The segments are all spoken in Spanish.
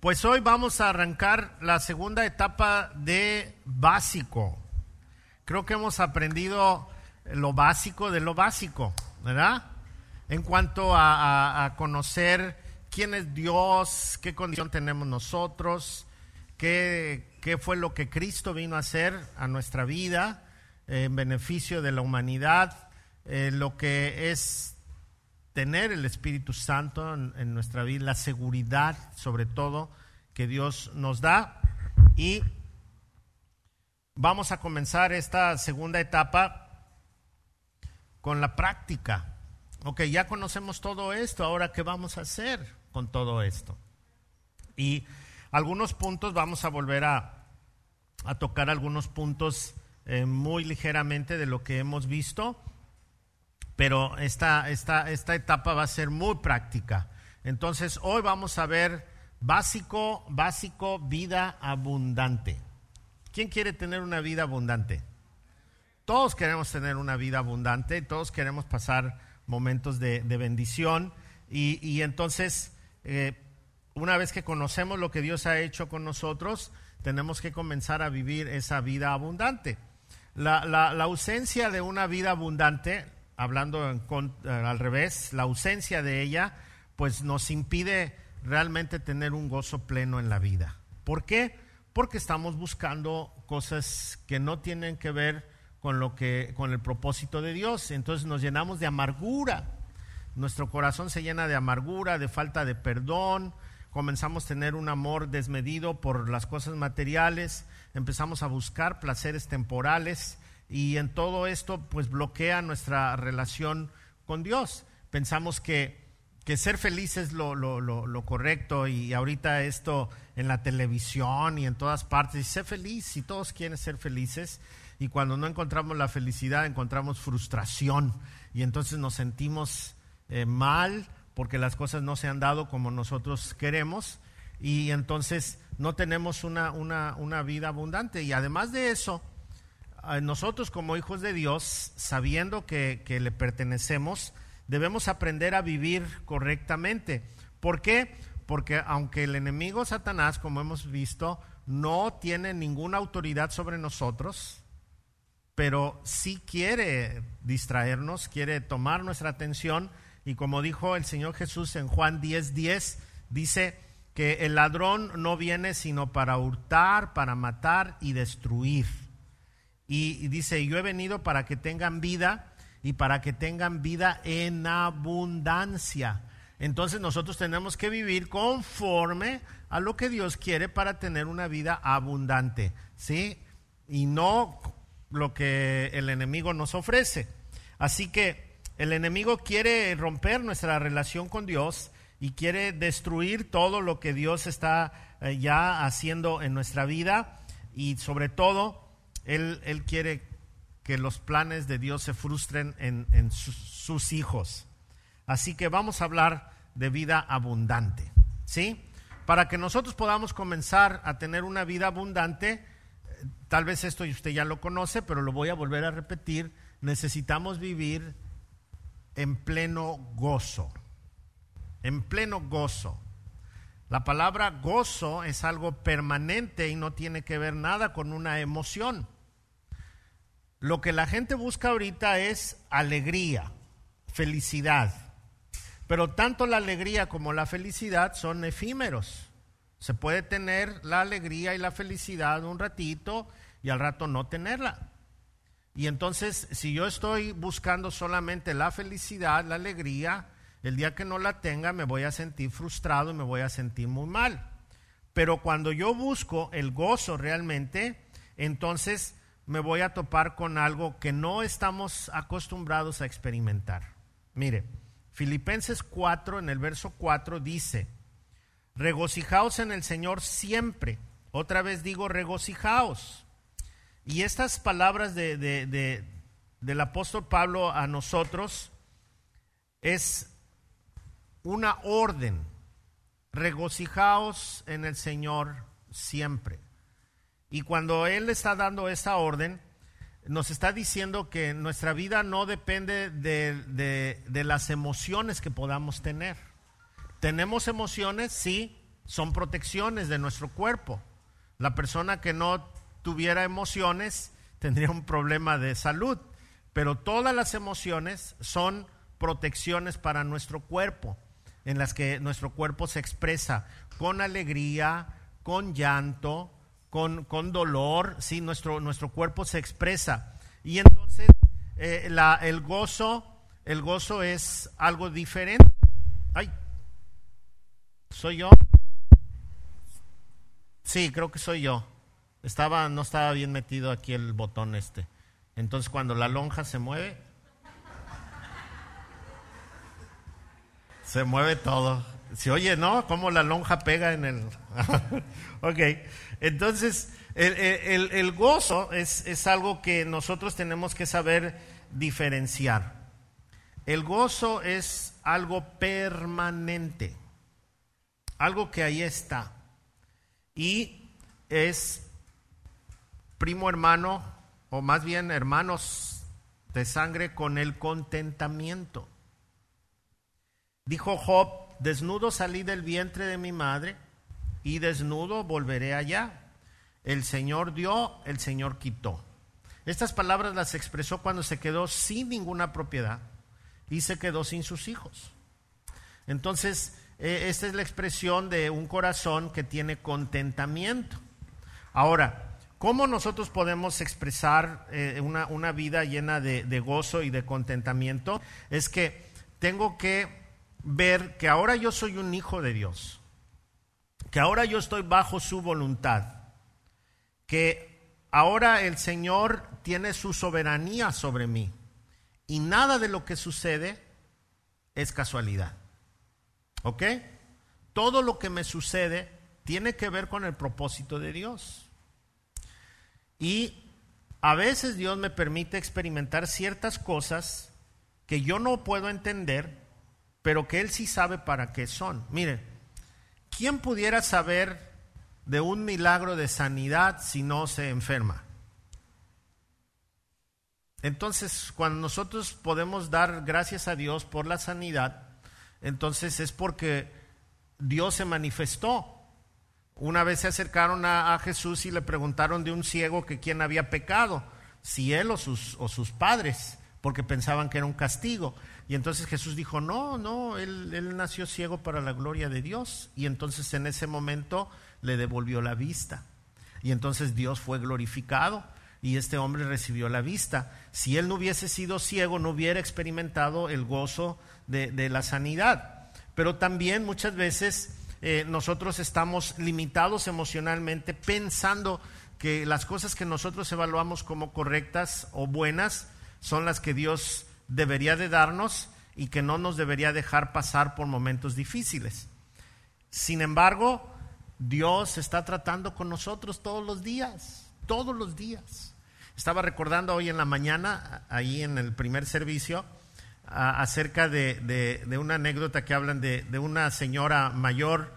Pues hoy vamos a arrancar la segunda etapa de básico. Creo que hemos aprendido lo básico de lo básico, ¿verdad? En cuanto a, conocer quién es Dios, qué condición tenemos nosotros, qué, qué fue lo que Cristo vino a hacer a nuestra vida en beneficio de la humanidad, eh, lo que es tener el Espíritu Santo en, nuestra vida, la seguridad sobre todo que Dios nos da. Y vamos a comenzar esta segunda etapa con la práctica. Ok, ya conocemos todo esto, ahora ¿qué vamos a hacer con todo esto? Y algunos puntos, vamos a volver a, tocar algunos puntos eh, muy ligeramente de lo que hemos visto pero esta, esta, esta etapa va a ser muy práctica. Entonces, hoy vamos a ver básico, básico, vida abundante. ¿Quién quiere tener una vida abundante? Todos queremos tener una vida abundante, todos queremos pasar momentos de, bendición y, entonces, eh, una vez que conocemos lo que Dios ha hecho con nosotros, tenemos que comenzar a vivir esa vida abundante. La, la, la ausencia de una vida abundante hablando eh, al revés, la ausencia de ella, pues nos impide realmente tener un gozo pleno en la vida. ¿Por qué? Porque estamos buscando cosas que no tienen que ver con lo que con el propósito de Dios, entonces nos llenamos de amargura. Nuestro corazón se llena de amargura, de falta de perdón, comenzamos a tener un amor desmedido por las cosas materiales, empezamos a buscar placeres temporales y en todo esto pues bloquea nuestra relación con Dios. Pensamos que, que ser feliz es lo, lo, lo, correcto y ahorita esto en la televisión y en todas partes, y sé feliz y todos quieren ser felices y cuando no encontramos la felicidad encontramos frustración y entonces nos sentimos eh, mal porque las cosas no se han dado como nosotros queremos y entonces no tenemos una, una, una vida abundante y además de eso, nosotros como hijos de Dios, sabiendo que, le pertenecemos, debemos aprender a vivir correctamente. ¿Por qué? Porque aunque el enemigo Satanás, como hemos visto, no tiene ninguna autoridad sobre nosotros, pero sí quiere distraernos, quiere tomar nuestra atención y como dijo el Señor Jesús en Juan 10:10, 10, dice que el ladrón no viene sino para hurtar, para matar y destruir. Y, dice, yo he venido para que tengan vida y para que tengan vida en abundancia. Entonces nosotros tenemos que vivir conforme a lo que Dios quiere para tener una vida abundante, ¿sí? Y no lo que el enemigo nos ofrece. Así que el enemigo quiere romper nuestra relación con Dios y quiere destruir todo lo que Dios está eh, ya haciendo en nuestra vida y sobre todo él, quiere que los planes de Dios se frustren en, sus hijos. Así que vamos a hablar de vida abundante. ¿Sí? Para que nosotros podamos comenzar a tener una vida abundante, tal vez esto usted ya lo conoce, pero lo voy a volver a repetir, necesitamos vivir en pleno gozo. En pleno gozo. La palabra gozo es algo permanente y no tiene que ver nada con una emoción. Lo que la gente busca ahorita es alegría, felicidad. Pero tanto la alegría como la felicidad son efímeros. Se puede tener la alegría y la felicidad un ratito y al rato no tenerla. Y entonces, si yo estoy buscando solamente la felicidad, la alegría, el día que no la tenga me voy a sentir frustrado y me voy a sentir muy mal. Pero cuando yo busco el gozo realmente, entonces me voy a topar con algo que no estamos acostumbrados a experimentar. Mire, Filipenses 4 en el verso 4 dice, regocijaos en el Señor siempre. Otra vez digo, regocijaos. Y estas palabras de, del apóstol Pablo a nosotros es una orden. Regocijaos en el Señor siempre. Y cuando Él está dando esa orden, nos está diciendo que nuestra vida no depende de, las emociones que podamos tener. Tenemos emociones, sí, son protecciones de nuestro cuerpo. La persona que no tuviera emociones tendría un problema de salud, pero todas las emociones son protecciones para nuestro cuerpo, en las que nuestro cuerpo se expresa con alegría, con llanto, con, con dolor, sí, nuestro, nuestro cuerpo se expresa. Y entonces eh, la, el gozo, el gozo es algo diferente. Ay, soy yo. Sí, creo que soy yo. Estaba, no estaba bien metido aquí el botón este. Entonces cuando la lonja se mueve, se mueve todo. Si oye, ¿no? Como la lonja pega en el... ok, entonces el, el, gozo es, es algo que nosotros tenemos que saber diferenciar. El gozo es algo permanente, algo que ahí está. Y es primo hermano, o más bien hermanos de sangre con el contentamiento. Dijo Job, desnudo salí del vientre de mi madre y desnudo volveré allá. El Señor dio, el Señor quitó. Estas palabras las expresó cuando se quedó sin ninguna propiedad y se quedó sin sus hijos. Entonces, eh, esta es la expresión de un corazón que tiene contentamiento. Ahora, ¿cómo nosotros podemos expresar eh, una, vida llena de gozo y de contentamiento? Es que tengo que ver que ahora yo soy un hijo de Dios, que ahora yo estoy bajo su voluntad, que ahora el Señor tiene su soberanía sobre mí y nada de lo que sucede es casualidad. ¿Ok? Todo lo que me sucede tiene que ver con el propósito de Dios. Y a veces Dios me permite experimentar ciertas cosas que yo no puedo entender, pero que Él sí sabe para qué son. Mire, ¿quién pudiera saber de un milagro de sanidad si no se enferma? Entonces, cuando nosotros podemos dar gracias a Dios por la sanidad, entonces es porque Dios se manifestó. Una vez se acercaron a, Jesús y le preguntaron de un ciego que quién había pecado, si él o sus, o sus padres, porque pensaban que era un castigo. Y entonces Jesús dijo, no, no, él, él nació ciego para la gloria de Dios. Y entonces en ese momento le devolvió la vista. Y entonces Dios fue glorificado y este hombre recibió la vista. Si él no hubiese sido ciego, no hubiera experimentado el gozo de, la sanidad. Pero también muchas veces eh, nosotros estamos limitados emocionalmente pensando que las cosas que nosotros evaluamos como correctas o buenas son las que Dios debería de darnos y que no nos debería dejar pasar por momentos difíciles. Sin embargo, Dios está tratando con nosotros todos los días todos los días. Estaba recordando hoy en la mañana, ahí en el primer servicio, acerca de, una anécdota que hablan de, una señora mayor,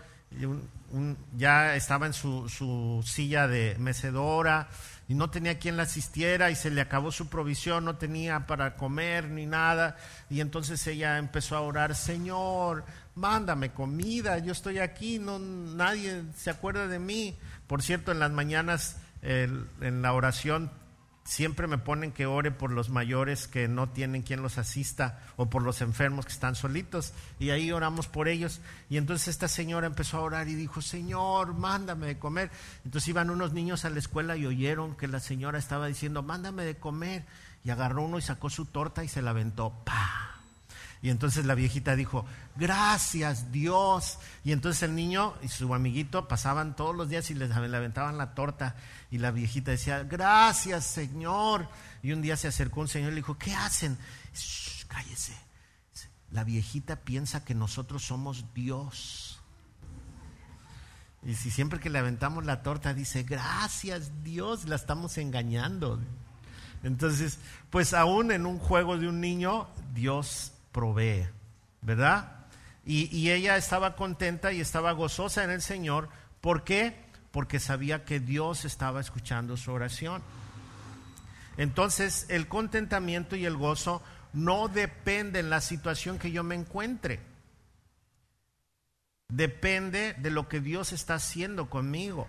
ya estaba en su, su, silla de mecedora y no tenía quien la asistiera y se le acabó su provisión, no tenía para comer ni nada. Y entonces ella empezó a orar, Señor, mándame comida, yo estoy aquí, no, nadie se acuerda de mí. Por cierto, en las mañanas en la oración siempre me ponen que ore por los mayores que no tienen quien los asista o por los enfermos que están solitos. Y ahí oramos por ellos. Y entonces esta señora empezó a orar y dijo Señor mándame de comer entonces iban unos niños a la escuela y oyeron que la señora estaba diciendo mándame de comer y agarró uno y sacó su torta y se la aventó. ¡Pah! Y entonces la viejita dijo, gracias Dios. Y entonces el niño y su amiguito pasaban todos los días y les aventaban la torta. Y la viejita decía, gracias Señor. Y un día se acercó un señor y le dijo, ¿qué hacen? cállese. La viejita piensa que nosotros somos Dios. Y si siempre que le aventamos la torta dice, gracias Dios, la estamos engañando. Entonces, pues aún en un juego de un niño, Dios provee, ¿verdad? Y, ella estaba contenta y estaba gozosa en el Señor. ¿Por qué? Porque sabía que Dios estaba escuchando su oración. Entonces, el contentamiento y el gozo no dependen de la situación que yo me encuentre. depende de lo que Dios está haciendo conmigo.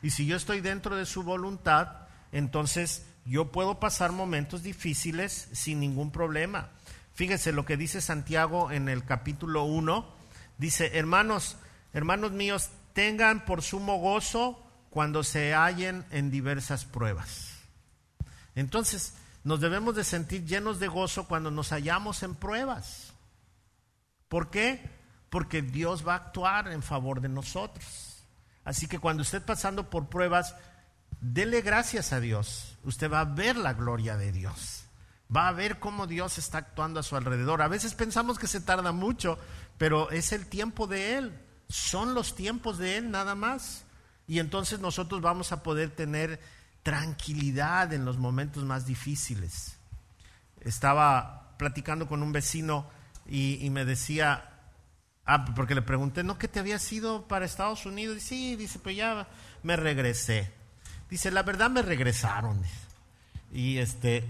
Y si yo estoy dentro de su voluntad, entonces yo puedo pasar momentos difíciles sin ningún problema. Fíjese lo que dice Santiago en el capítulo 1. Dice, hermanos, hermanos míos, tengan por sumo gozo cuando se hallen en diversas pruebas. Entonces, nos debemos de sentir llenos de gozo cuando nos hallamos en pruebas. ¿Por qué? Porque Dios va a actuar en favor de nosotros. Así que cuando esté pasando por pruebas, dele gracias a Dios. Usted va a ver la gloria de Dios. Va a ver cómo Dios está actuando a su alrededor. A veces pensamos que se tarda mucho, pero es el tiempo de Él. Son los tiempos de Él nada más. Y entonces nosotros vamos a poder tener tranquilidad en los momentos más difíciles. Estaba platicando con un vecino y, me decía, ah, porque le pregunté, ¿no que te había ido para Estados Unidos? Y sí, dice, pues ya me regresé. Dice, la verdad me regresaron. Y este,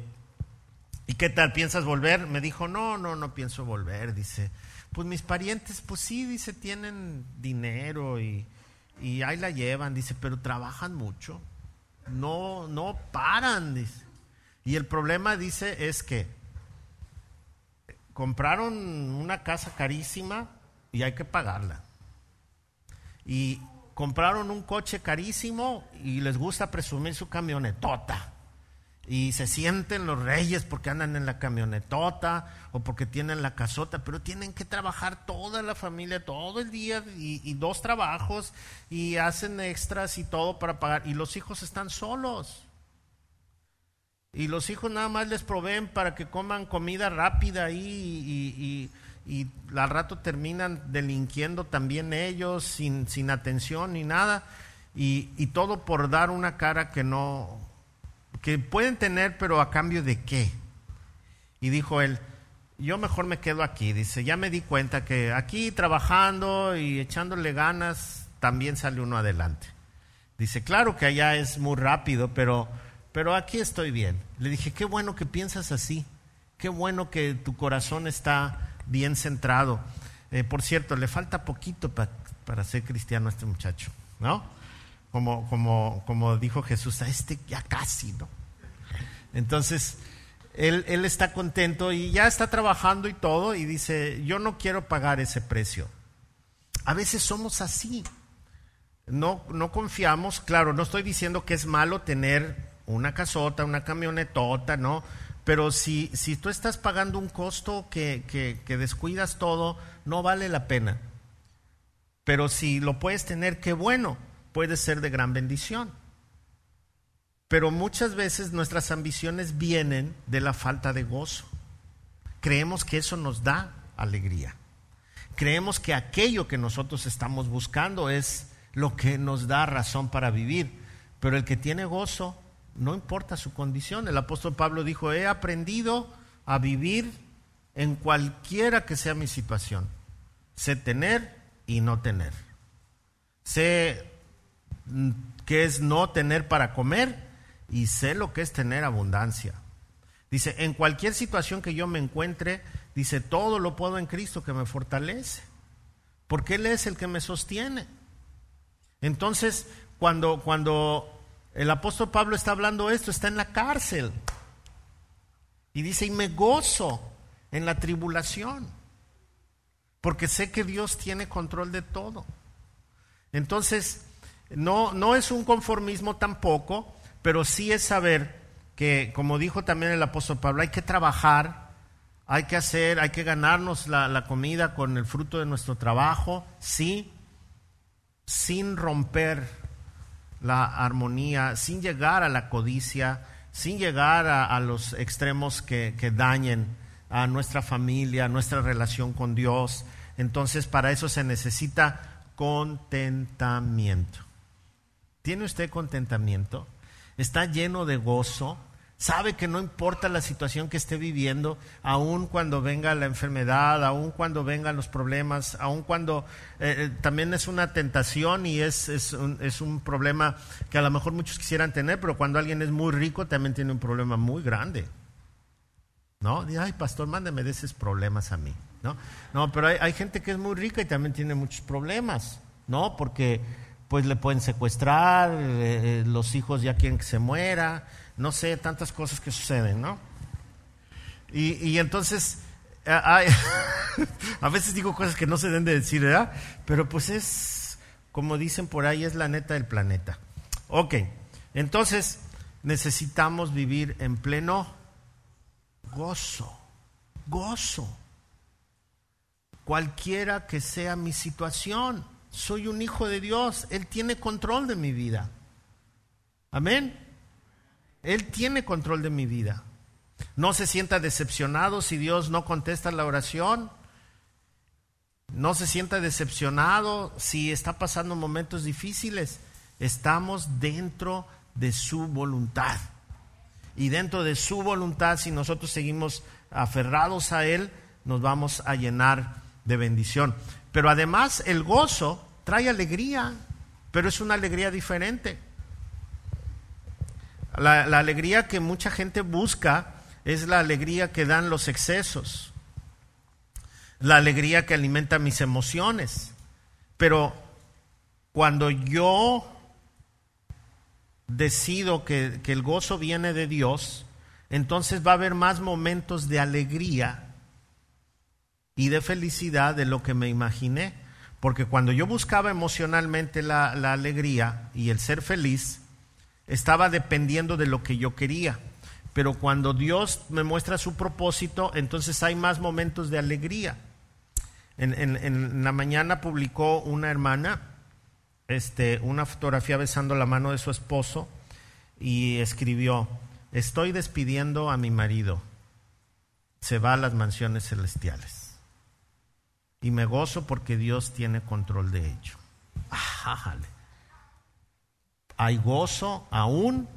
¿y qué tal? ¿Piensas volver? Me dijo, no, no, no pienso volver. Dice, pues mis parientes, pues sí, dice, tienen dinero y, y ahí la llevan. Dice, pero trabajan mucho. No, no paran. Dice. Y el problema, dice, es que compraron una casa carísima y hay que pagarla. Y compraron un coche carísimo y les gusta presumir su camionetota. Y se sienten los reyes porque andan en la camionetota o porque tienen la casota, pero tienen que trabajar toda la familia todo el día y, y dos trabajos y hacen extras y todo para pagar. Y los hijos están solos. Y los hijos nada más les proveen para que coman comida rápida ahí y, y al rato terminan delinquiendo también ellos sin, sin atención ni nada. Y, y, todo por dar una cara que no, que pueden tener, pero a cambio de qué. Y dijo él, yo mejor me quedo aquí. Dice, ya me di cuenta que aquí trabajando y echándole ganas, también sale uno adelante. Dice, claro que allá es muy rápido, pero, pero aquí estoy bien. Le dije, qué bueno que piensas así. Qué bueno que tu corazón está bien centrado. Eh, por cierto, le falta poquito para ser cristiano a este muchacho, ¿no? Como, como, como dijo Jesús, a este ya casi, ¿no? Entonces, él, él está contento y ya está trabajando y todo y dice, yo no quiero pagar ese precio. A veces somos así. No, no confiamos, claro, no estoy diciendo que es malo tener una casota, una camionetota, ¿no? Pero si, si tú estás pagando un costo que, que, descuidas todo, no vale la pena. Pero si lo puedes tener, qué bueno, puede ser de gran bendición. Pero muchas veces nuestras ambiciones vienen de la falta de gozo. Creemos que eso nos da alegría. Creemos que aquello que nosotros estamos buscando es lo que nos da razón para vivir. Pero el que tiene gozo no importa su condición. El apóstol Pablo dijo, he aprendido a vivir en cualquiera que sea mi situación. Sé tener y no tener. Sé mm, qué es no tener para comer y sé lo que es tener abundancia. Dice, en cualquier situación que yo me encuentre, dice, todo lo puedo en Cristo que me fortalece. Porque Él es el que me sostiene. Entonces, cuando, cuando el apóstol Pablo está hablando esto, está en la cárcel. Y dice, y me gozo en la tribulación, porque sé que Dios tiene control de todo. Entonces, no, no es un conformismo tampoco, pero sí es saber que, como dijo también el apóstol Pablo, hay que trabajar, hay que hacer, hay que ganarnos la, comida con el fruto de nuestro trabajo, sí, sin romper la armonía, sin llegar a la codicia, sin llegar a, los extremos que, que, dañen a nuestra familia, a nuestra relación con Dios. Entonces, para eso se necesita contentamiento. ¿Tiene usted contentamiento? ¿Está lleno de gozo? Sabe que no importa la situación que esté viviendo, aun cuando venga la enfermedad, aun cuando vengan los problemas, aun cuando eh, eh, también es una tentación y es, es, un, problema que a lo mejor muchos quisieran tener, pero cuando alguien es muy rico también tiene un problema muy grande. ¿No? ay, pastor, mándeme de esos problemas a mí. ¿no? No, pero hay, gente que es muy rica y también tiene muchos problemas, ¿no? Porque pues le pueden secuestrar, eh, eh, los hijos ya quieren que se muera, no sé, tantas cosas que suceden, ¿no? Y, y entonces, a veces digo cosas que no se deben de decir, ¿verdad? Pero pues es, como dicen por ahí, es la neta del planeta. Ok, entonces necesitamos vivir en pleno gozo, gozo. Cualquiera que sea mi situación, soy un hijo de Dios, Él tiene control de mi vida. Amén. Él tiene control de mi vida. No se sienta decepcionado si Dios no contesta la oración. No se sienta decepcionado si está pasando momentos difíciles. Estamos dentro de su voluntad. Y dentro de su voluntad, si nosotros seguimos aferrados a Él, nos vamos a llenar de bendición. Pero además el gozo trae alegría, pero es una alegría diferente. La, alegría que mucha gente busca es la alegría que dan los excesos, la alegría que alimenta mis emociones. Pero cuando yo decido que, el gozo viene de Dios, entonces va a haber más momentos de alegría y de felicidad de lo que me imaginé. Porque cuando yo buscaba emocionalmente la, alegría y el ser feliz, estaba dependiendo de lo que yo quería. Pero cuando Dios me muestra su propósito, entonces hay más momentos de alegría. En, en, la mañana publicó una hermana este, una fotografía besando la mano de su esposo y escribió, estoy despidiendo a mi marido, se va a las mansiones celestiales. Y me gozo porque Dios tiene control de ello. Hay gozo aún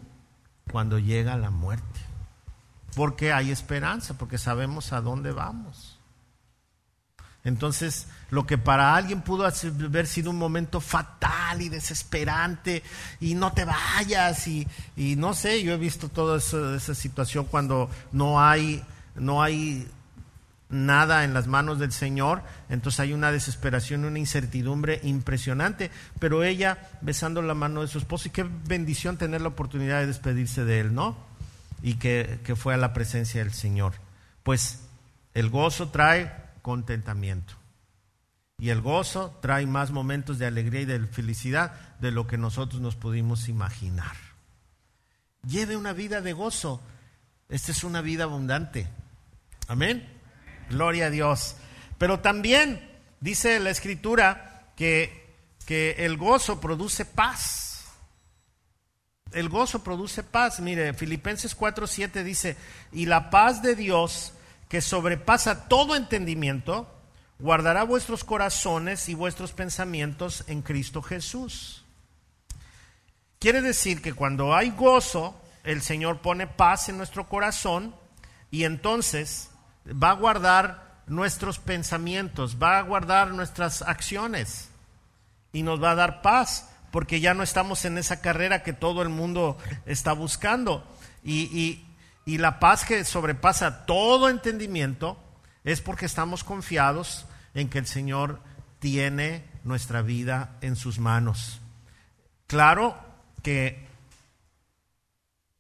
cuando llega la muerte. Porque hay esperanza, porque sabemos a dónde vamos. Entonces, lo que para alguien pudo haber sido un momento fatal y desesperante, y no te vayas, y, no sé, yo he visto toda esa, situación cuando no hay, no hay nada en las manos del Señor, entonces hay una desesperación, una incertidumbre impresionante, pero ella besando la mano de su esposo, y qué bendición tener la oportunidad de despedirse de él, ¿no? y que, fue a la presencia del Señor. Pues el gozo trae contentamiento. Y el gozo trae más momentos de alegría y de felicidad de lo que nosotros nos pudimos imaginar. Lleve una vida de gozo. Esta es una vida abundante. Amén. Gloria a Dios. Pero también dice la escritura que, que el gozo produce paz el gozo produce paz. Mire, Filipenses 4:7 dice, y la paz de Dios, que sobrepasa todo entendimiento, guardará vuestros corazones y vuestros pensamientos en Cristo Jesús. Quiere decir que cuando hay gozo, el Señor pone paz en nuestro corazón y entonces va a guardar nuestros pensamientos, va a guardar nuestras acciones y nos va a dar paz porque ya no estamos en esa carrera que todo el mundo está buscando. Y, la paz que sobrepasa todo entendimiento es porque estamos confiados en que el Señor tiene nuestra vida en sus manos. Claro que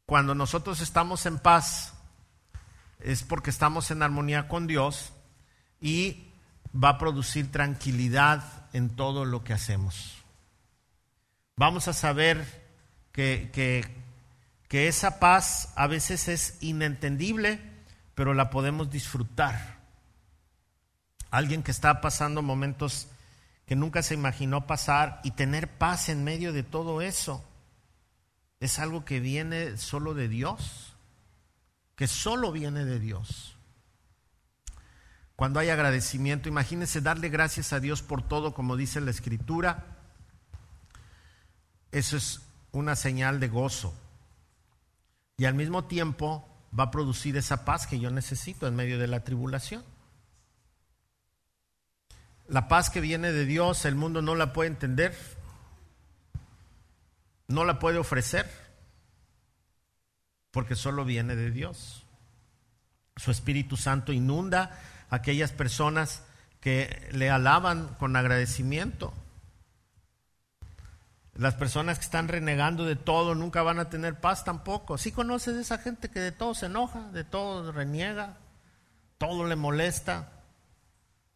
cuando nosotros estamos en paz es porque estamos en armonía con Dios y va a producir tranquilidad en todo lo que hacemos vamos a saber que, que, esa paz a veces es inentendible, pero la podemos disfrutar. Alguien que está pasando momentos que nunca se imaginó pasar y tener paz en medio de todo eso, es algo que viene solo de Dios, que solo viene de Dios. Cuando hay agradecimiento, imagínense darle gracias a Dios por todo, como dice la Escritura eso es una señal de gozo. Y al mismo tiempo va a producir esa paz que yo necesito en medio de la tribulación. La paz que viene de Dios, el mundo no la puede entender, no la puede ofrecer, porque solo viene de Dios. Su Espíritu Santo inunda aquellas personas que le alaban con agradecimiento. Las personas que están renegando de todo nunca van a tener paz tampoco. Si ¿Sí conoces esa gente que de todo se enoja, de todo reniega, todo le molesta.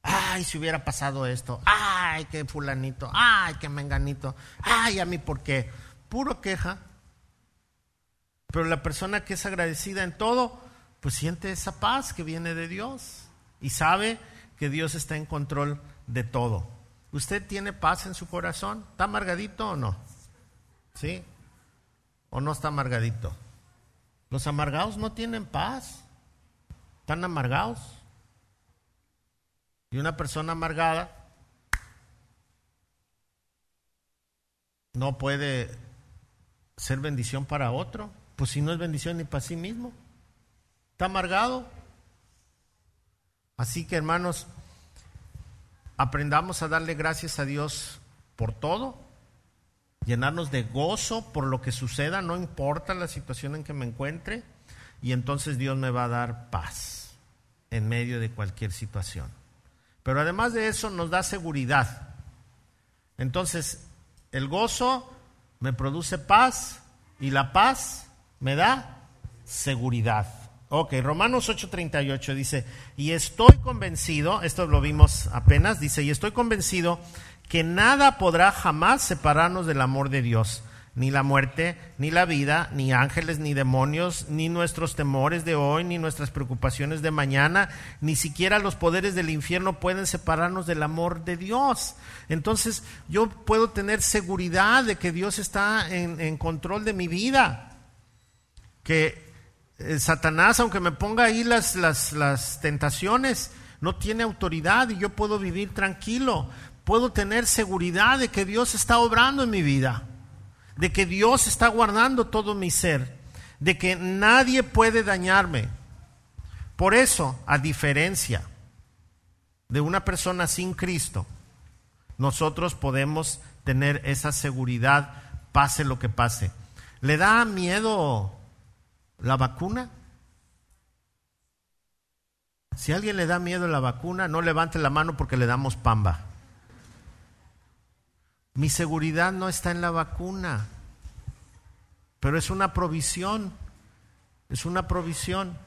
Ay, si hubiera pasado esto. Ay, que fulanito. Ay, que menganito. Ay, a mí por qué. Puro queja. Pero la persona que es agradecida en todo, pues siente esa paz que viene de Dios y sabe que Dios está en control de todo. ¿Usted tiene paz en su corazón? ¿Está amargadito o no? ¿Sí? ¿O no está amargadito? Los amargados no tienen paz. Están amargados. Y una persona amargada no puede ser bendición para otro. Pues si no es bendición ni para sí mismo. Está amargado. Así que hermanos, aprendamos a darle gracias a Dios por todo, llenarnos de gozo por lo que suceda, no importa la situación en que me encuentre, y entonces Dios me va a dar paz en medio de cualquier situación. Pero además de eso nos da seguridad. Entonces, el gozo me produce paz y la paz me da seguridad. Ok, Romanos 8:38 dice, y estoy convencido, esto lo vimos apenas, dice, y estoy convencido que nada podrá jamás separarnos del amor de Dios, ni la muerte, ni la vida, ni ángeles, ni demonios, ni nuestros temores de hoy, ni nuestras preocupaciones de mañana, ni siquiera los poderes del infierno pueden separarnos del amor de Dios. Entonces yo puedo tener seguridad de que Dios está en, en control de mi vida, que eh, Satanás, aunque me ponga ahí las, las, las tentaciones, no tiene autoridad y yo puedo vivir tranquilo. Puedo tener seguridad de que Dios está obrando en mi vida, de que Dios está guardando todo mi ser, de que nadie puede dañarme. Por eso, a diferencia de una persona sin Cristo, nosotros podemos tener esa seguridad, pase lo que pase. ¿Le da miedo la vacuna. Si alguien le da miedo la vacuna, no levante la mano porque le damos pamba. Mi seguridad no está en la vacuna, pero es una provisión, es una provisión.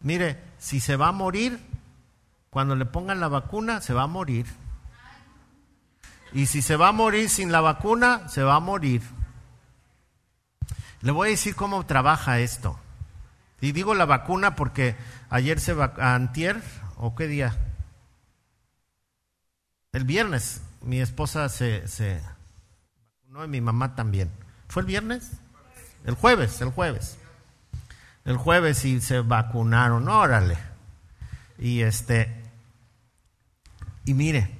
Mire, si se va a morir, cuando le pongan la vacuna, se va a morir. Y si se va a morir sin la vacuna, se va a morir. Le voy a decir cómo trabaja esto. Y digo la vacuna porque ayer se va, antier, o qué día, el viernes, mi esposa se, se vacunó y mi mamá también. ¿Fue el viernes? El jueves, el jueves. El jueves y se vacunaron, órale. Y este, y mire,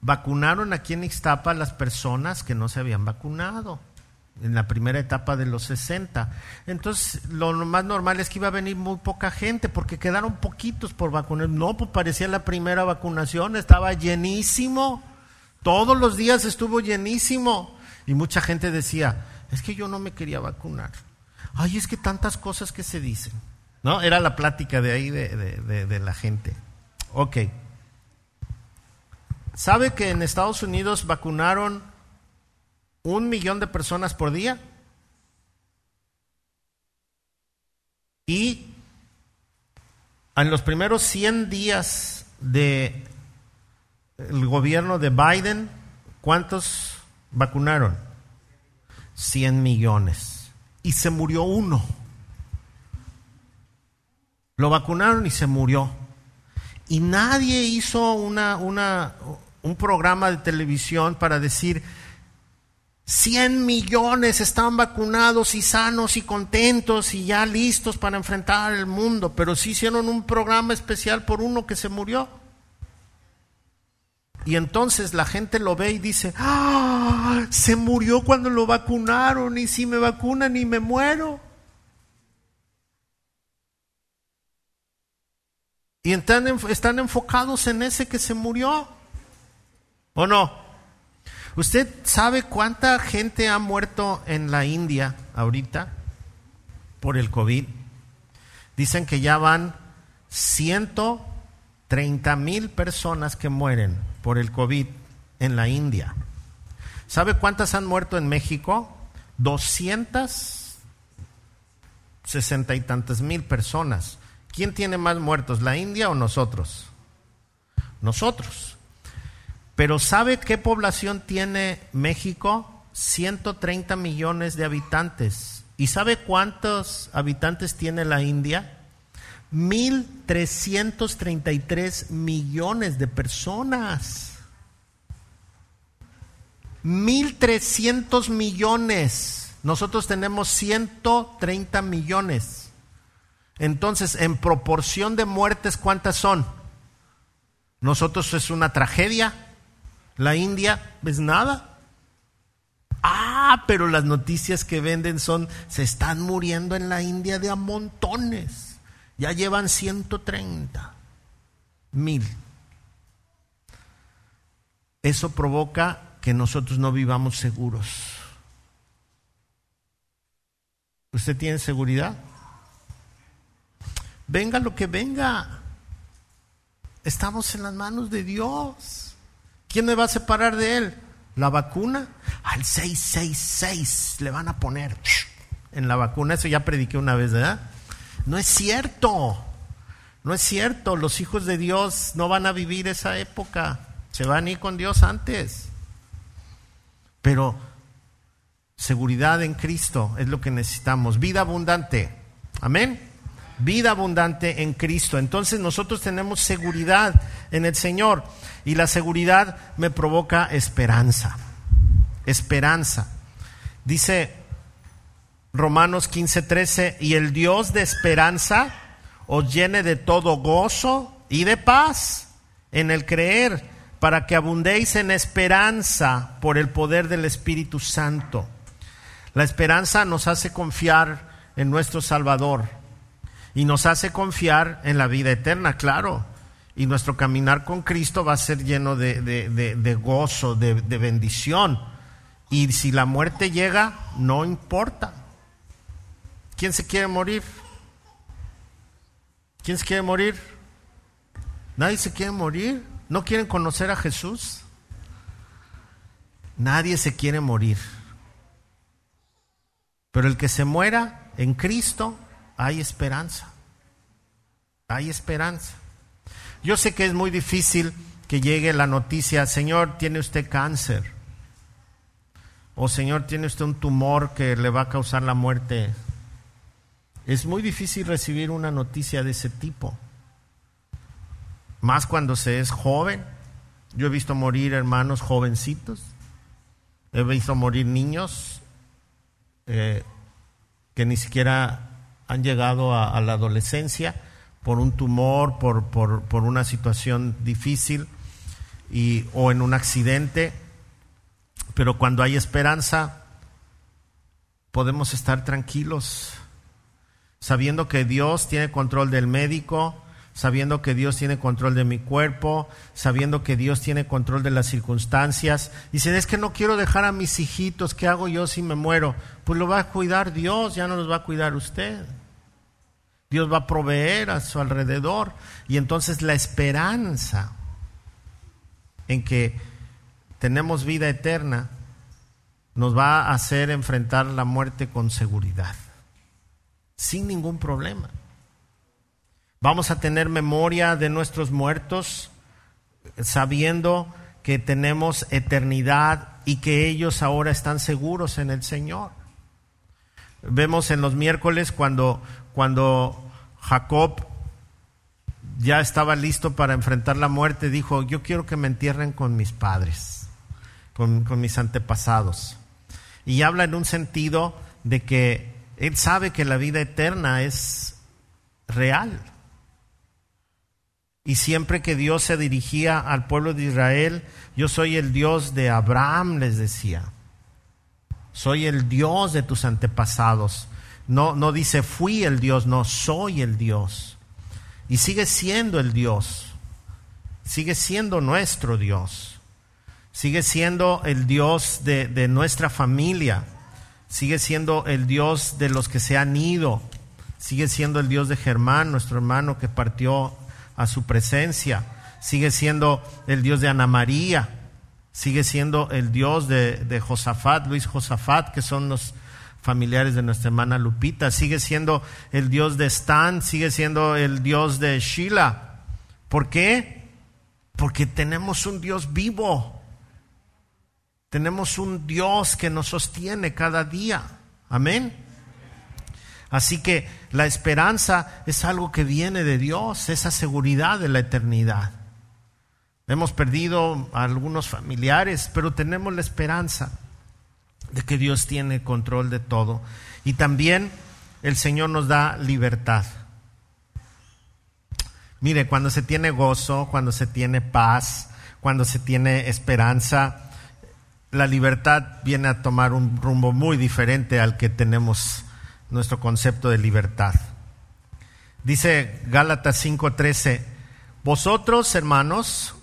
vacunaron aquí en Ixtapa a las personas que no se habían vacunado en la primera etapa de los 60. Entonces, lo más normal es que iba a venir muy poca gente porque quedaron poquitos por vacunar. No, pues parecía la primera vacunación, estaba llenísimo. Todos los días estuvo llenísimo. Y mucha gente decía, es que yo no me quería vacunar. Ay, es que tantas cosas que se dicen. ¿No? Era la plática de ahí de, de, de la gente. Ok. ¿Sabe que en Estados Unidos vacunaron un millón de personas por día. Y en los primeros 100 días de el gobierno de Biden, ¿cuántos vacunaron? 100 millones. Y se murió uno. Lo vacunaron y se murió. Y nadie hizo una, un programa de televisión para decir, 100 millones están vacunados y sanos y contentos y ya listos para enfrentar el mundo, pero sí hicieron un programa especial por uno que se murió. Y entonces la gente lo ve y dice, ¡ah! Se murió cuando lo vacunaron y si me vacunan y me muero. Y están, enfocados en ese que se murió. ¿O no? ¿Usted sabe cuánta gente ha muerto en la India ahorita por el COVID? Dicen que ya van 130 mil personas que mueren por el COVID en la India. ¿Sabe cuántas han muerto en México? 260 y tantas mil personas. ¿Quién tiene más muertos, la India o nosotros? Nosotros. Pero ¿sabe qué población tiene México? 130 millones de habitantes. ¿Y sabe cuántos habitantes tiene la India? 1.333 millones de personas. 1.300 millones. Nosotros tenemos 130 millones. Entonces, en proporción de muertes, ¿cuántas son? Nosotros es una tragedia. La India es nada. Ah, pero las noticias que venden son, se están muriendo en la India de a montones. Ya llevan 130 mil. Eso provoca que nosotros no vivamos seguros. ¿Usted tiene seguridad? Venga lo que venga. Estamos en las manos de Dios. ¿Quién me va a separar de Él? ¿La vacuna? Al 666 le van a poner en la vacuna. Eso ya prediqué una vez, ¿verdad? No es cierto. No es cierto. Los hijos de Dios no van a vivir esa época. Se van a ir con Dios antes. Pero seguridad en Cristo es lo que necesitamos. Vida abundante. Amén. Vida abundante en Cristo. Entonces nosotros tenemos seguridad en el Señor. Y la seguridad me provoca esperanza. Esperanza. Dice Romanos 15:13, y el Dios de esperanza os llene de todo gozo y de paz en el creer para que abundéis en esperanza por el poder del Espíritu Santo. La esperanza nos hace confiar en nuestro Salvador y nos hace confiar en la vida eterna, claro. Y nuestro caminar con Cristo va a ser lleno de, gozo, de bendición. Y si la muerte llega, no importa. ¿Quién se quiere morir? ¿Quién se quiere morir? Nadie se quiere morir. ¿No quieren conocer a Jesús? Nadie se quiere morir. Pero el que se muera en Cristo, hay esperanza. Hay esperanza. Yo sé que es muy difícil que llegue la noticia, Señor, tiene usted cáncer. O Señor, tiene usted un tumor que le va a causar la muerte. Es muy difícil recibir una noticia de ese tipo más cuando se es joven. Yo he visto morir hermanos jovencitos, he visto morir niños eh, que ni siquiera han llegado a, la adolescencia por un tumor, por, por, una situación difícil y, o en un accidente. Pero cuando hay esperanza, podemos estar tranquilos, sabiendo que Dios tiene control del médico, sabiendo que Dios tiene control de mi cuerpo, sabiendo que Dios tiene control de las circunstancias. Dicen, es que no quiero dejar a mis hijitos, ¿qué hago yo si me muero? Pues lo va a cuidar Dios, ya no los va a cuidar usted. Dios va a proveer a su alrededor. Y entonces la esperanza en que tenemos vida eterna nos va a hacer enfrentar la muerte con seguridad, sin ningún problema. Vamos a tener memoria de nuestros muertos, sabiendo que tenemos eternidad y que ellos ahora están seguros en el Señor. Vemos en los miércoles cuando, cuando Jacob ya estaba listo para enfrentar la muerte, dijo, yo quiero que me entierren con mis padres, con, con mis antepasados. Y habla en un sentido de que él sabe que la vida eterna es real y siempre que Dios se dirigía al pueblo de Israel, yo soy el Dios de Abraham, les decía. Soy el Dios de tus antepasados. No, no dice fui el Dios, no, soy el Dios. Y sigue siendo el Dios. Sigue siendo nuestro Dios. Sigue siendo el Dios de, de nuestra familia. Sigue siendo el Dios de los que se han ido sigue siendo el Dios de Germán, nuestro hermano que partió a su presencia, sigue siendo el Dios de Ana María, sigue siendo el Dios de, Josafat, Luis Josafat, que son los familiares de nuestra hermana Lupita, sigue siendo el Dios de Stan, sigue siendo el Dios de Sheila. ¿Por qué? Porque tenemos un Dios vivo. Tenemos un Dios que nos sostiene cada día. Amén. Así que la esperanza es algo que viene de Dios, esa seguridad de la eternidad. Hemos perdido algunos familiares, pero tenemos la esperanza de que Dios tiene control de todo. Y también el Señor nos da libertad. Mire, cuando se tiene gozo, cuando se tiene paz, cuando se tiene esperanza, la libertad viene a tomar un rumbo muy diferente al que tenemos nuestro concepto de libertad. Dice Gálatas 5:13, vosotros hermanos,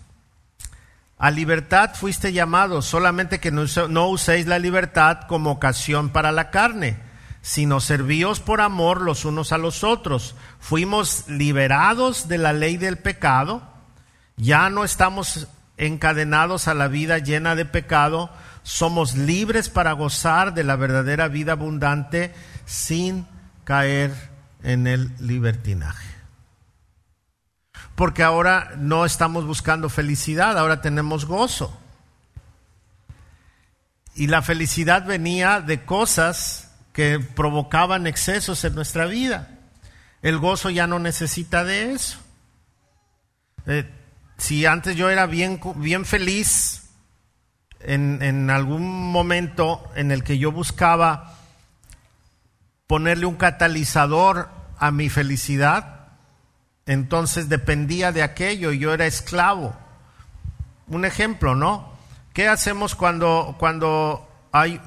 a libertad fuiste llamados, solamente que no uséis la libertad como ocasión para la carne, sino servíos por amor los unos a los otros. Fuimos liberados de la ley del pecado, ya no estamos encadenados a la vida llena de pecado, somos libres para gozar de la verdadera vida abundante sin caer en el libertinaje porque ahora no estamos buscando felicidad, ahora tenemos gozo. Y la felicidad venía de cosas que provocaban excesos en nuestra vida. El gozo ya no necesita de eso. Eh, si antes yo era bien, bien feliz, en, en algún momento en el que yo buscaba ponerle un catalizador a mi felicidad, entonces dependía de aquello y yo era esclavo. Un ejemplo, ¿no? ¿Qué hacemos cuando, cuando hay...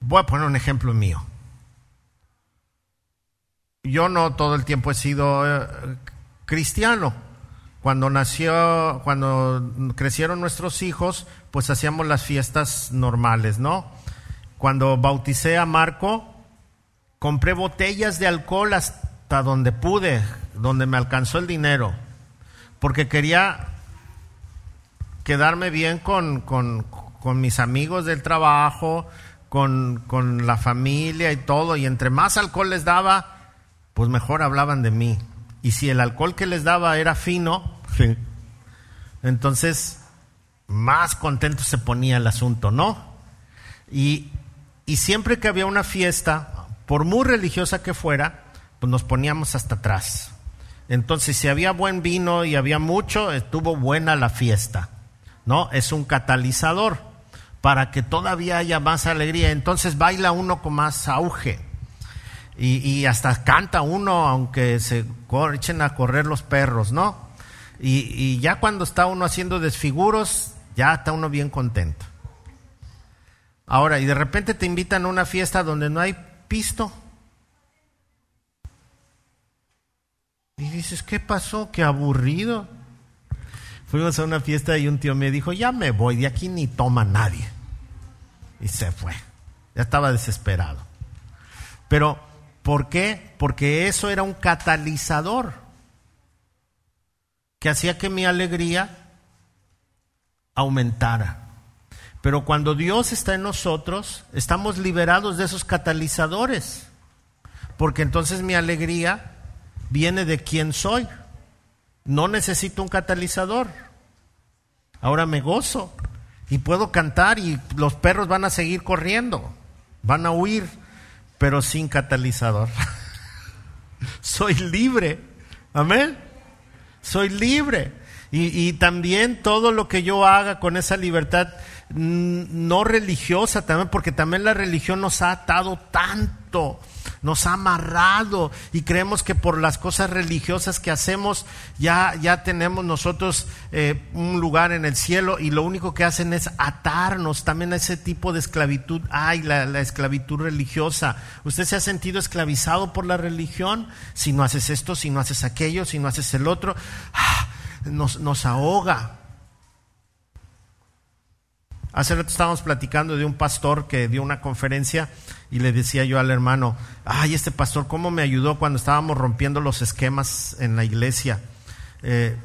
Voy a poner un ejemplo mío. Yo no todo el tiempo he sido eh, cristiano. Cuando nació, cuando crecieron nuestros hijos, pues hacíamos las fiestas normales, ¿no? Cuando bauticé a Marco, compré botellas de alcohol hasta donde pude, donde me alcanzó el dinero, porque quería quedarme bien con, con, mis amigos del trabajo, con, con, la familia y todo, y entre más alcohol les daba, pues mejor hablaban de mí. Y si el alcohol que les daba era fino, entonces más contento se ponía el asunto, ¿no? Y, y siempre que había una fiesta, por muy religiosa que fuera, pues nos poníamos hasta atrás. Entonces, si había buen vino y había mucho, estuvo buena la fiesta. ¿No? Es un catalizador para que todavía haya más alegría. Entonces baila uno con más auge. Y, hasta canta uno, aunque se echen a correr los perros, ¿no? Y, y ya cuando está uno haciendo desfiguros, ya está uno bien contento. Ahora, y de repente te invitan a una fiesta donde no hay pisto. Y dices, ¿qué pasó? Qué aburrido. Fuimos a una fiesta y un tío me dijo, ya me voy, de aquí ni toma nadie. Y se fue. Ya estaba desesperado. Pero, ¿por qué? Porque eso era un catalizador que hacía que mi alegría aumentara. Pero cuando Dios está en nosotros, estamos liberados de esos catalizadores. Porque entonces mi alegría viene de quién soy. No necesito un catalizador. Ahora me gozo y puedo cantar y los perros van a seguir corriendo, van a huir, pero sin catalizador. soy libre. Amén. Soy libre. Y, y, también todo lo que yo haga con esa libertad no religiosa también, porque también la religión nos ha atado tanto nos ha amarrado y creemos que por las cosas religiosas que hacemos ya, ya tenemos nosotros eh, un lugar en el cielo y lo único que hacen es atarnos también a ese tipo de esclavitud. Ay, la, la esclavitud religiosa. ¿Usted se ha sentido esclavizado por la religión? Si no haces esto, si no haces aquello, si no haces el otro, ah, nos, nos ahoga. Hace rato estábamos platicando de un pastor que dio una conferencia y le decía yo al hermano, ay, este pastor, ¿cómo me ayudó cuando estábamos rompiendo los esquemas en la iglesia? Eh,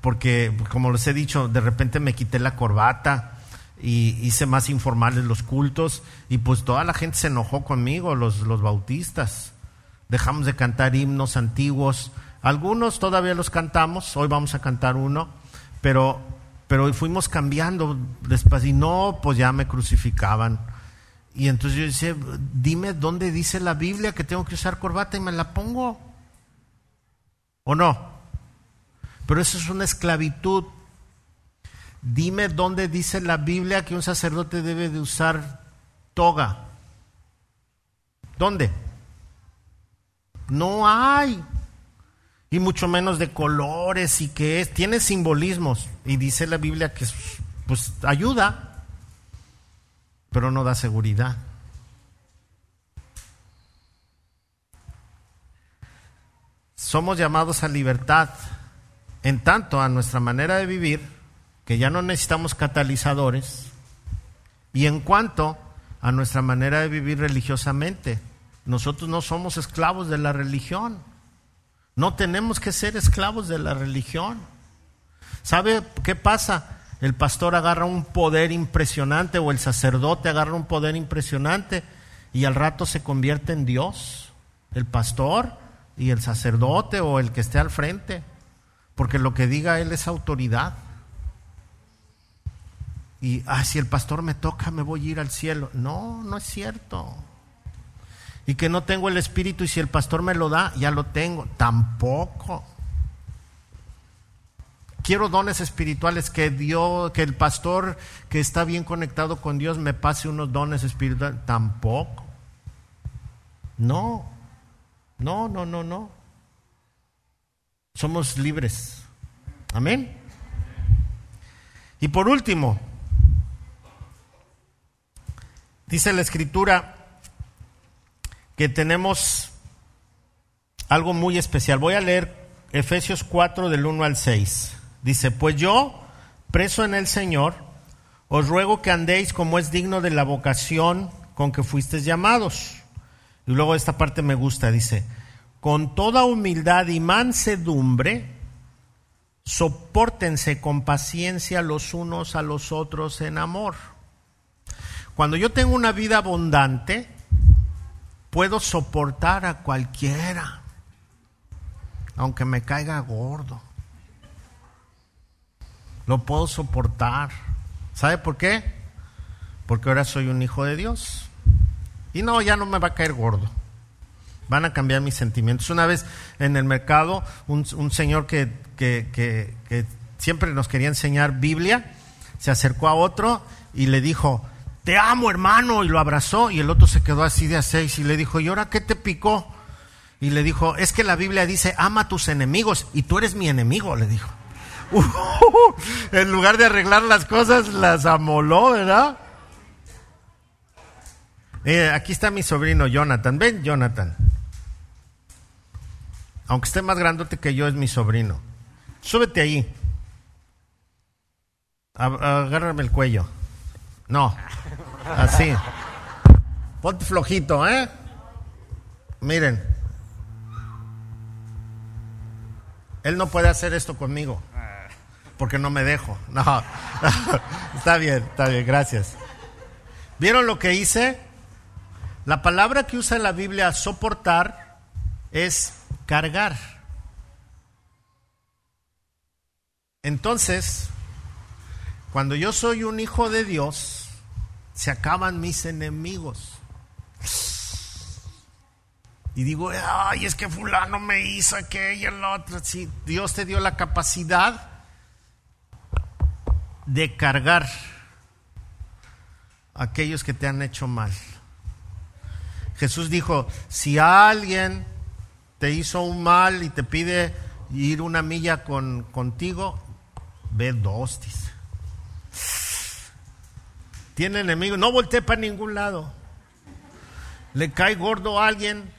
porque, como les he dicho, de repente me quité la corbata y hice más informales los cultos y pues toda la gente se enojó conmigo, los, los bautistas. Dejamos de cantar himnos antiguos, algunos todavía los cantamos, hoy vamos a cantar uno, pero, pero fuimos cambiando despacio y no, pues ya me crucificaban. Y entonces yo decía, dime dónde dice la Biblia que tengo que usar corbata y me la pongo. ¿O no? Pero eso es una esclavitud. Dime dónde dice la Biblia que un sacerdote debe de usar toga. ¿Dónde? No hay. Y mucho menos de colores y que es, tiene simbolismos. Y dice la Biblia que pues ayuda, pero no da seguridad. Somos llamados a libertad en tanto a nuestra manera de vivir, que ya no necesitamos catalizadores, y en cuanto a nuestra manera de vivir religiosamente, nosotros no somos esclavos de la religión, no tenemos que ser esclavos de la religión. ¿Sabe qué pasa? El pastor agarra un poder impresionante o el sacerdote agarra un poder impresionante y al rato se convierte en Dios, el pastor y el sacerdote o el que esté al frente porque lo que diga él es autoridad. Y, ah, si el pastor me toca, me voy a ir al cielo. No, no es cierto. Y que no tengo el espíritu y si el pastor me lo da, ya lo tengo. Tampoco. Quiero dones espirituales, que Dios, que el pastor que está bien conectado con Dios me pase unos dones espirituales. Tampoco. No, no, no, no, no. Somos libres. Amén. Y por último, dice la escritura que tenemos algo muy especial. Voy a leer Efesios 4 del 1 al 6. Dice, pues yo, preso en el Señor, os ruego que andéis como es digno de la vocación con que fuisteis llamados. Y luego esta parte me gusta, dice, con toda humildad y mansedumbre, soportense con paciencia los unos a los otros en amor. Cuando yo tengo una vida abundante, puedo soportar a cualquiera, aunque me caiga gordo. Lo puedo soportar. ¿Sabe por qué? Porque ahora soy un hijo de Dios. Y no, ya no me va a caer gordo van a cambiar mis sentimientos. Una vez en el mercado, un, señor que, siempre nos quería enseñar Biblia, se acercó a otro y le dijo, te amo hermano, y lo abrazó, y el otro se quedó así de a seis y le dijo, ¿y ahora qué te picó? Y le dijo, es que la Biblia dice, ama a tus enemigos, y tú eres mi enemigo, le dijo. en lugar de arreglar las cosas, las amoló, ¿verdad? Eh, aquí está mi sobrino Jonathan. Ven, Jonathan aunque esté más grandote que yo, es mi sobrino. Súbete ahí. Agárrame el cuello. No, así. Ponte flojito, ¿eh? Miren. Él no puede hacer esto conmigo. Porque no me dejo. No. está bien, está bien, gracias. ¿Vieron lo que hice? La palabra que usa en la Biblia soportar es cargar. Entonces, cuando yo soy un hijo de Dios, se acaban mis enemigos. Y digo, ay, es que fulano me hizo aquello, el otro. Sí, Dios te dio la capacidad de cargar a aquellos que te han hecho mal. Jesús dijo, si alguien te hizo un mal y te pide ir una milla con, contigo, ve dos, dice. Tiene enemigo, no voltee para ningún lado. Le cae gordo a alguien,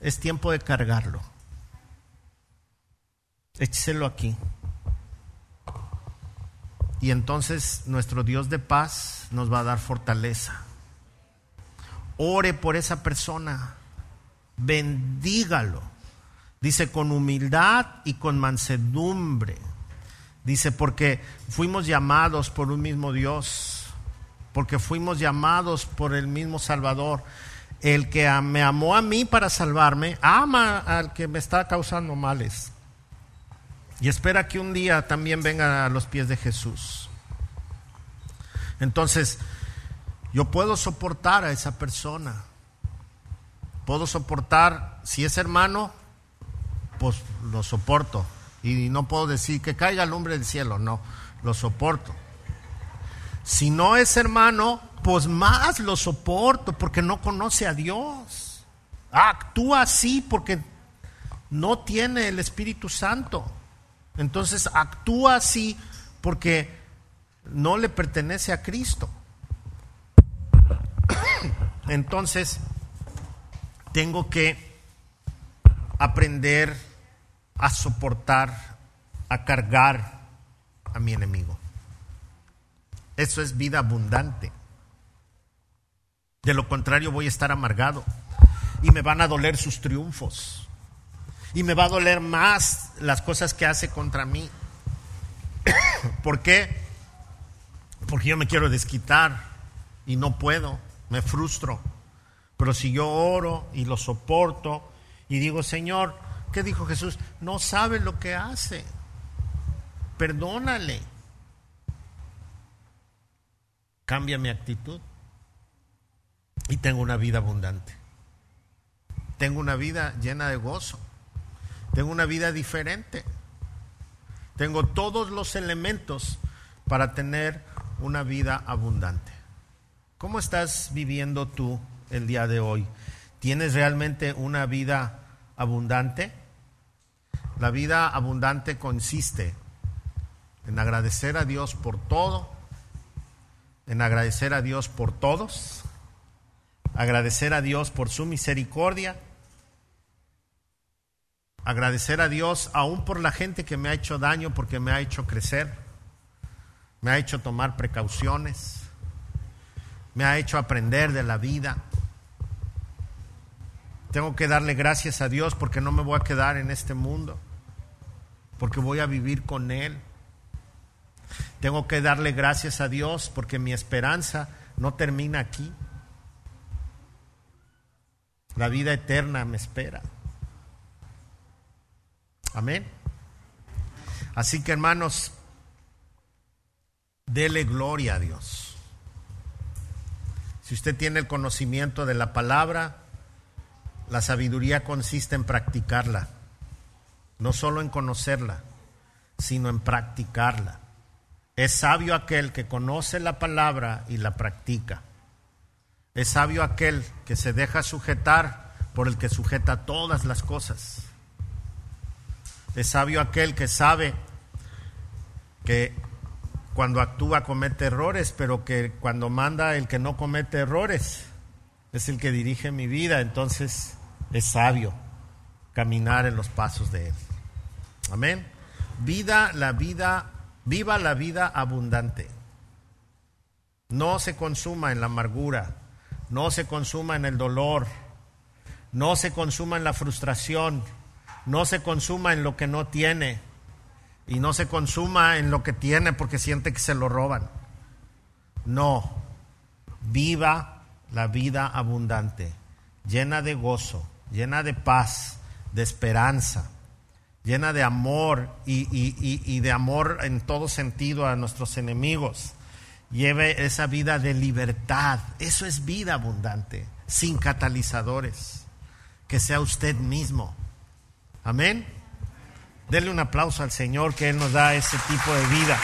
es tiempo de cargarlo. Écheselo aquí. y entonces nuestro Dios de paz nos va a dar fortaleza. Ore por esa persona, bendígalo. Dice con humildad y con mansedumbre. Dice porque fuimos llamados por un mismo Dios, porque fuimos llamados por el mismo Salvador. El que me amó a mí para salvarme, ama al que me está causando males. Y espera que un día también venga a los pies de Jesús. Entonces, yo puedo soportar a esa persona. Puedo soportar, si es hermano, pues lo soporto. Y no puedo decir que caiga el hombre del cielo, no, lo soporto. Si no es hermano, pues más lo soporto porque no conoce a Dios. Actúa así porque no tiene el Espíritu Santo. Entonces actúa así porque no le pertenece a Cristo. Entonces, tengo que aprender a soportar, a cargar a mi enemigo. Eso es vida abundante. De lo contrario voy a estar amargado y me van a doler sus triunfos y me va a doler más las cosas que hace contra mí. ¿Por qué? Porque yo me quiero desquitar y no puedo, me frustro. Pero si yo oro y lo soporto y digo, Señor, ¿qué dijo Jesús? No sabe lo que hace. Perdónale. Cambia mi actitud y tengo una vida abundante. Tengo una vida llena de gozo. Tengo una vida diferente. Tengo todos los elementos para tener una vida abundante. ¿Cómo estás viviendo tú el día de hoy? ¿Tienes realmente una vida abundante? La vida abundante consiste en agradecer a Dios por todo, en agradecer a Dios por todos, agradecer a Dios por su misericordia agradecer a Dios aún por la gente que me ha hecho daño porque me ha hecho crecer, me ha hecho tomar precauciones, me ha hecho aprender de la vida. Tengo que darle gracias a Dios porque no me voy a quedar en este mundo, porque voy a vivir con Él. Tengo que darle gracias a Dios porque mi esperanza no termina aquí. La vida eterna me espera. Amén. Así que hermanos, dele gloria a Dios. Si usted tiene el conocimiento de la palabra, la sabiduría consiste en practicarla, no solo en conocerla, sino en practicarla. Es sabio aquel que conoce la palabra y la practica. Es sabio aquel que se deja sujetar por el que sujeta todas las cosas. Es sabio aquel que sabe que cuando actúa comete errores, pero que cuando manda el que no comete errores es el que dirige mi vida, entonces es sabio caminar en los pasos de él. Amén. Vida la vida, viva la vida abundante. No se consuma en la amargura, no se consuma en el dolor, no se consuma en la frustración, no se consuma en lo que no tiene y no se consuma en lo que tiene porque siente que se lo roban. No, viva la vida abundante, llena de gozo, llena de paz, de esperanza, llena de amor y, y de amor en todo sentido a nuestros enemigos. Lleve esa vida de libertad. Eso es vida abundante, sin catalizadores. Que sea usted mismo Amén. Denle un aplauso al Señor que Él nos da ese tipo de vida.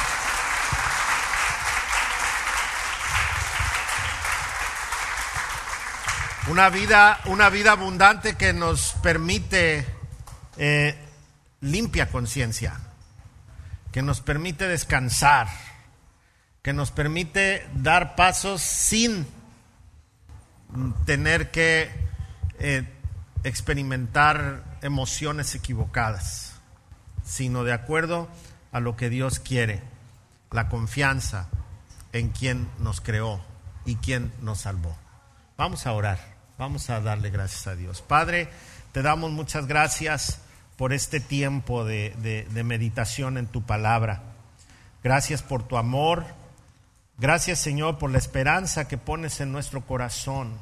Una vida, una vida abundante que nos permite eh, limpia conciencia, que nos permite descansar, que nos permite dar pasos sin tener que eh, experimentar emociones equivocadas, sino de acuerdo a lo que Dios quiere. la confianza en quien nos creó y quien nos salvó. Vamos a orar, vamos a darle gracias a Dios. Padre, te damos muchas gracias por este tiempo de, de meditación en tu palabra. Gracias por tu amor. Gracias Señor por la esperanza que pones en nuestro corazón,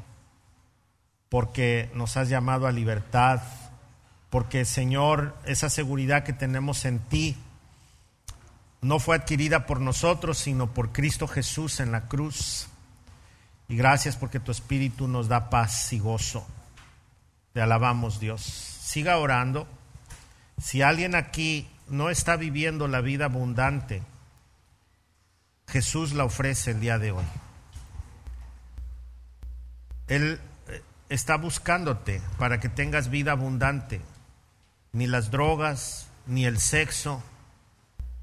porque nos has llamado a libertad, porque Señor, esa seguridad que tenemos en ti no fue adquirida por nosotros, sino por Cristo Jesús en la cruz. Y gracias porque tu Espíritu nos da paz y gozo. Te alabamos Dios. Siga orando. Si alguien aquí no está viviendo la vida abundante, Jesús la ofrece el día de hoy. Él eh, está buscándote para que tengas vida abundante. Ni las drogas, ni el sexo,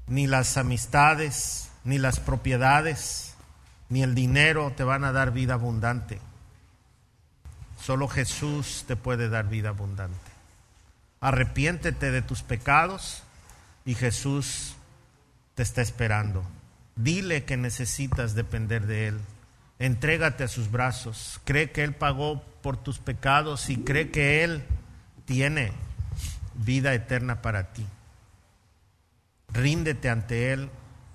ni las amistades, ni las propiedades, ni el dinero te van a dar vida abundante. Solo Jesús te puede dar vida abundante. Arrepiéntete de tus pecados y Jesús te está esperando. Dile que necesitas depender de Él. Entrégate a sus brazos. Cree que Él pagó por tus pecados y cree que Él tiene vida eterna para ti. Ríndete ante Él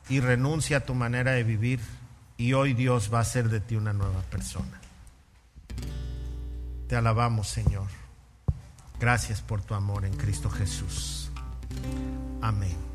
y renuncia a tu manera de vivir y hoy Dios va a hacer de ti una nueva persona. Te alabamos, Señor. Gracias por tu amor en Cristo Jesús. Amén.